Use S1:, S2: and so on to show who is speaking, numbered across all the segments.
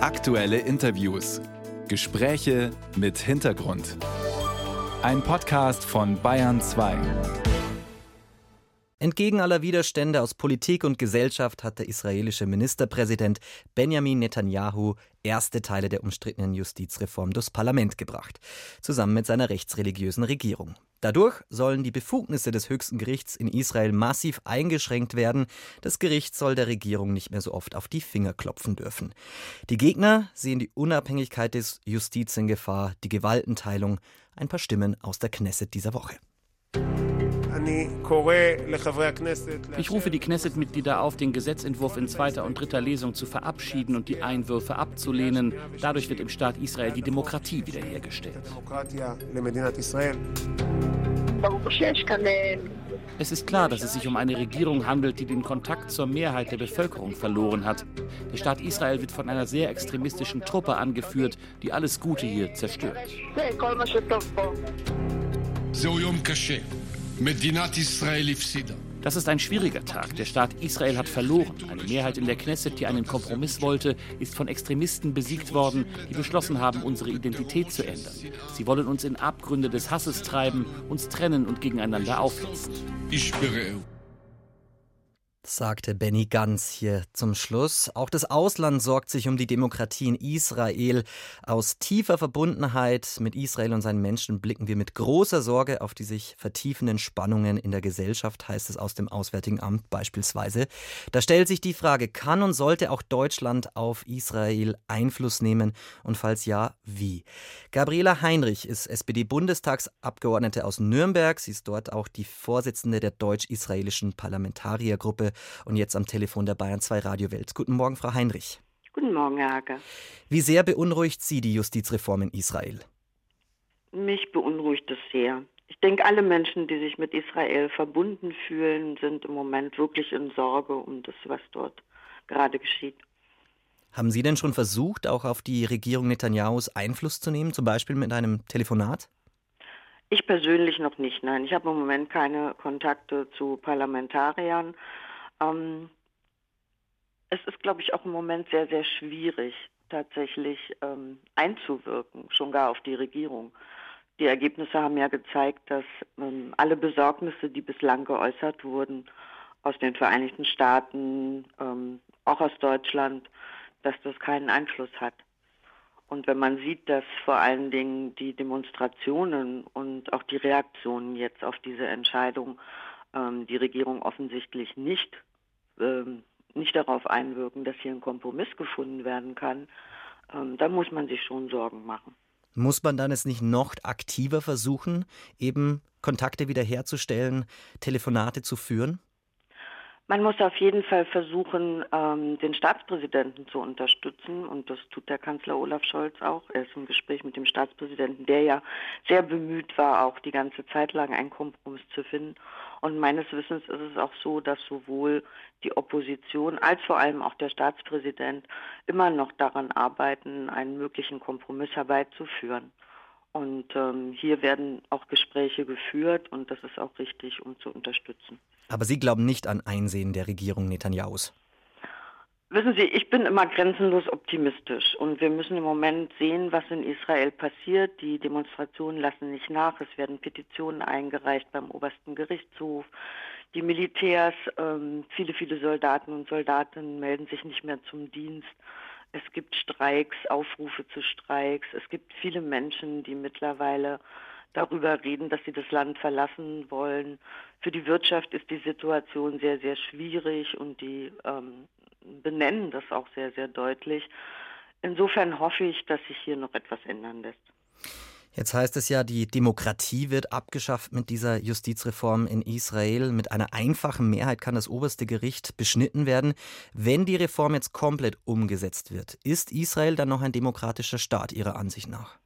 S1: Aktuelle Interviews. Gespräche mit Hintergrund. Ein Podcast von Bayern 2.
S2: Entgegen aller Widerstände aus Politik und Gesellschaft hat der israelische Ministerpräsident Benjamin Netanyahu erste Teile der umstrittenen Justizreform durchs Parlament gebracht, zusammen mit seiner rechtsreligiösen Regierung. Dadurch sollen die Befugnisse des höchsten Gerichts in Israel massiv eingeschränkt werden. Das Gericht soll der Regierung nicht mehr so oft auf die Finger klopfen dürfen. Die Gegner sehen die Unabhängigkeit des Justiz in Gefahr, die Gewaltenteilung. Ein paar Stimmen aus der Knesset dieser Woche.
S3: Ich rufe die Knesset-Mitglieder auf, den Gesetzentwurf in zweiter und dritter Lesung zu verabschieden und die Einwürfe abzulehnen. Dadurch wird im Staat Israel die Demokratie wiederhergestellt. Es ist klar, dass es sich um eine Regierung handelt, die den Kontakt zur Mehrheit der Bevölkerung verloren hat. Der Staat Israel wird von einer sehr extremistischen Truppe angeführt, die alles Gute hier zerstört. Das ist ein schwieriger Tag. Der Staat Israel hat verloren. Eine Mehrheit in der Knesset, die einen Kompromiss wollte, ist von Extremisten besiegt worden, die beschlossen haben, unsere Identität zu ändern. Sie wollen uns in Abgründe des Hasses treiben, uns trennen und gegeneinander aufhetzen
S2: sagte Benny Ganz hier zum Schluss. Auch das Ausland sorgt sich um die Demokratie in Israel. Aus tiefer Verbundenheit mit Israel und seinen Menschen blicken wir mit großer Sorge auf die sich vertiefenden Spannungen in der Gesellschaft, heißt es aus dem Auswärtigen Amt beispielsweise. Da stellt sich die Frage, kann und sollte auch Deutschland auf Israel Einfluss nehmen und falls ja, wie? Gabriela Heinrich ist SPD-Bundestagsabgeordnete aus Nürnberg. Sie ist dort auch die Vorsitzende der deutsch-israelischen Parlamentariergruppe und jetzt am Telefon der Bayern 2 Radiowelt. Guten Morgen, Frau Heinrich.
S4: Guten Morgen, Herr Hager.
S2: Wie sehr beunruhigt Sie die Justizreform in Israel?
S4: Mich beunruhigt es sehr. Ich denke, alle Menschen, die sich mit Israel verbunden fühlen, sind im Moment wirklich in Sorge um das, was dort gerade geschieht.
S2: Haben Sie denn schon versucht, auch auf die Regierung Netanyahus Einfluss zu nehmen, zum Beispiel mit einem Telefonat?
S4: Ich persönlich noch nicht, nein. Ich habe im Moment keine Kontakte zu Parlamentariern. Ähm, es ist, glaube ich, auch im Moment sehr, sehr schwierig, tatsächlich ähm, einzuwirken, schon gar auf die Regierung. Die Ergebnisse haben ja gezeigt, dass ähm, alle Besorgnisse, die bislang geäußert wurden, aus den Vereinigten Staaten, ähm, auch aus Deutschland, dass das keinen Einfluss hat. Und wenn man sieht, dass vor allen Dingen die Demonstrationen und auch die Reaktionen jetzt auf diese Entscheidung ähm, die Regierung offensichtlich nicht, ähm, nicht darauf einwirken, dass hier ein Kompromiss gefunden werden kann, ähm, dann muss man sich schon Sorgen machen.
S2: Muss man dann es nicht noch aktiver versuchen, eben Kontakte wiederherzustellen, Telefonate zu führen?
S4: Man muss auf jeden Fall versuchen, ähm, den Staatspräsidenten zu unterstützen und das tut der Kanzler Olaf Scholz auch. Er ist im Gespräch mit dem Staatspräsidenten, der ja sehr bemüht war, auch die ganze Zeit lang einen Kompromiss zu finden. Und meines Wissens ist es auch so, dass sowohl die Opposition als vor allem auch der Staatspräsident immer noch daran arbeiten, einen möglichen Kompromiss herbeizuführen. Und ähm, hier werden auch Gespräche geführt und das ist auch richtig, um zu unterstützen.
S2: Aber Sie glauben nicht an Einsehen der Regierung Netanyahus?
S4: Wissen Sie, ich bin immer grenzenlos optimistisch und wir müssen im Moment sehen, was in Israel passiert. Die Demonstrationen lassen nicht nach. Es werden Petitionen eingereicht beim obersten Gerichtshof. Die Militärs, ähm, viele, viele Soldaten und Soldatinnen melden sich nicht mehr zum Dienst. Es gibt Streiks, Aufrufe zu Streiks. Es gibt viele Menschen, die mittlerweile darüber reden, dass sie das Land verlassen wollen. Für die Wirtschaft ist die Situation sehr, sehr schwierig und die ähm, benennen das auch sehr, sehr deutlich. Insofern hoffe ich, dass sich hier noch etwas ändern lässt.
S2: Jetzt heißt es ja, die Demokratie wird abgeschafft mit dieser Justizreform in Israel. Mit einer einfachen Mehrheit kann das oberste Gericht beschnitten werden. Wenn die Reform jetzt komplett umgesetzt wird, ist Israel dann noch ein demokratischer Staat Ihrer Ansicht nach?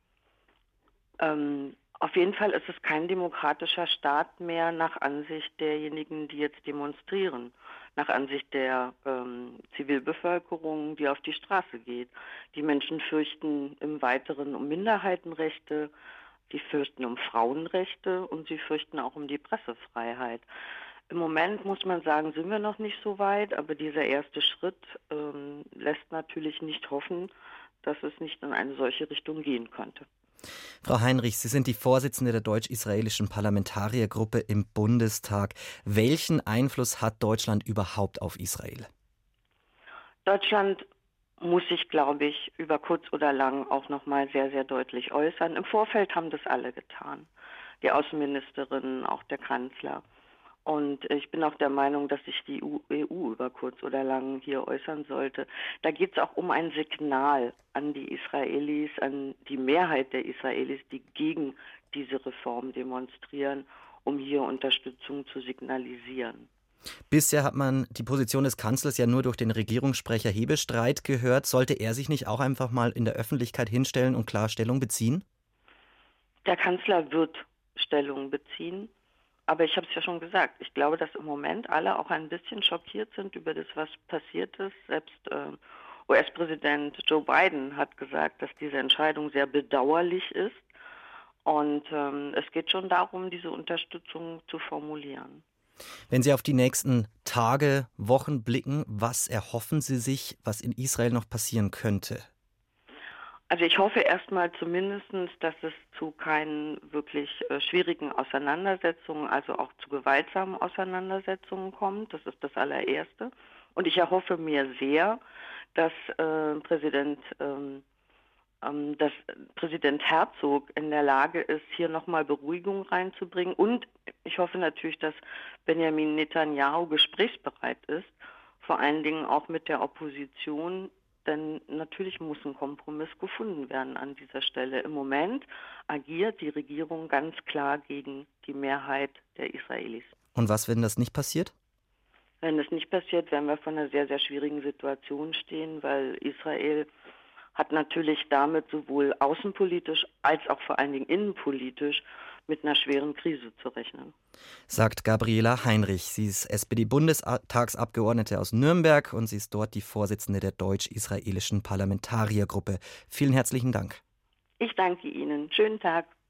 S4: Ähm, auf jeden Fall ist es kein demokratischer Staat mehr nach Ansicht derjenigen, die jetzt demonstrieren, nach Ansicht der ähm, Zivilbevölkerung, die auf die Straße geht. Die Menschen fürchten im Weiteren um Minderheitenrechte, die fürchten um Frauenrechte und sie fürchten auch um die Pressefreiheit. Im Moment muss man sagen, sind wir noch nicht so weit, aber dieser erste Schritt ähm, lässt natürlich nicht hoffen, dass es nicht in eine solche Richtung gehen könnte.
S2: Frau Heinrich, Sie sind die Vorsitzende der deutsch-israelischen Parlamentariergruppe im Bundestag. Welchen Einfluss hat Deutschland überhaupt auf Israel?
S4: Deutschland muss sich, glaube ich, über kurz oder lang auch noch mal sehr, sehr deutlich äußern. Im Vorfeld haben das alle getan. Die Außenministerin, auch der Kanzler. Und ich bin auch der Meinung, dass sich die EU e über kurz oder lang hier äußern sollte. Da geht es auch um ein Signal an die Israelis, an die Mehrheit der Israelis, die gegen diese Reform demonstrieren, um hier Unterstützung zu signalisieren.
S2: Bisher hat man die Position des Kanzlers ja nur durch den Regierungssprecher Hebestreit gehört. Sollte er sich nicht auch einfach mal in der Öffentlichkeit hinstellen und Klarstellung beziehen?
S4: Der Kanzler wird Stellung beziehen. Aber ich habe es ja schon gesagt, ich glaube, dass im Moment alle auch ein bisschen schockiert sind über das, was passiert ist. Selbst äh, US-Präsident Joe Biden hat gesagt, dass diese Entscheidung sehr bedauerlich ist. Und ähm, es geht schon darum, diese Unterstützung zu formulieren.
S2: Wenn Sie auf die nächsten Tage, Wochen blicken, was erhoffen Sie sich, was in Israel noch passieren könnte?
S4: Also ich hoffe erstmal zumindest, dass es zu keinen wirklich äh, schwierigen Auseinandersetzungen, also auch zu gewaltsamen Auseinandersetzungen kommt. Das ist das allererste. Und ich erhoffe mir sehr, dass äh, Präsident ähm, ähm, dass Präsident Herzog in der Lage ist, hier nochmal Beruhigung reinzubringen. Und ich hoffe natürlich, dass Benjamin Netanyahu gesprächsbereit ist, vor allen Dingen auch mit der Opposition, denn natürlich muss ein Kompromiss gefunden werden an dieser Stelle. Im Moment agiert die Regierung ganz klar gegen die Mehrheit der Israelis.
S2: Und was, wenn das nicht passiert?
S4: Wenn das nicht passiert, werden wir vor einer sehr, sehr schwierigen Situation stehen, weil Israel hat natürlich damit sowohl außenpolitisch als auch vor allen Dingen innenpolitisch mit einer schweren Krise zu rechnen.
S2: Sagt Gabriela Heinrich. Sie ist SPD-Bundestagsabgeordnete aus Nürnberg und sie ist dort die Vorsitzende der deutsch-israelischen Parlamentariergruppe. Vielen herzlichen Dank.
S4: Ich danke Ihnen. Schönen Tag.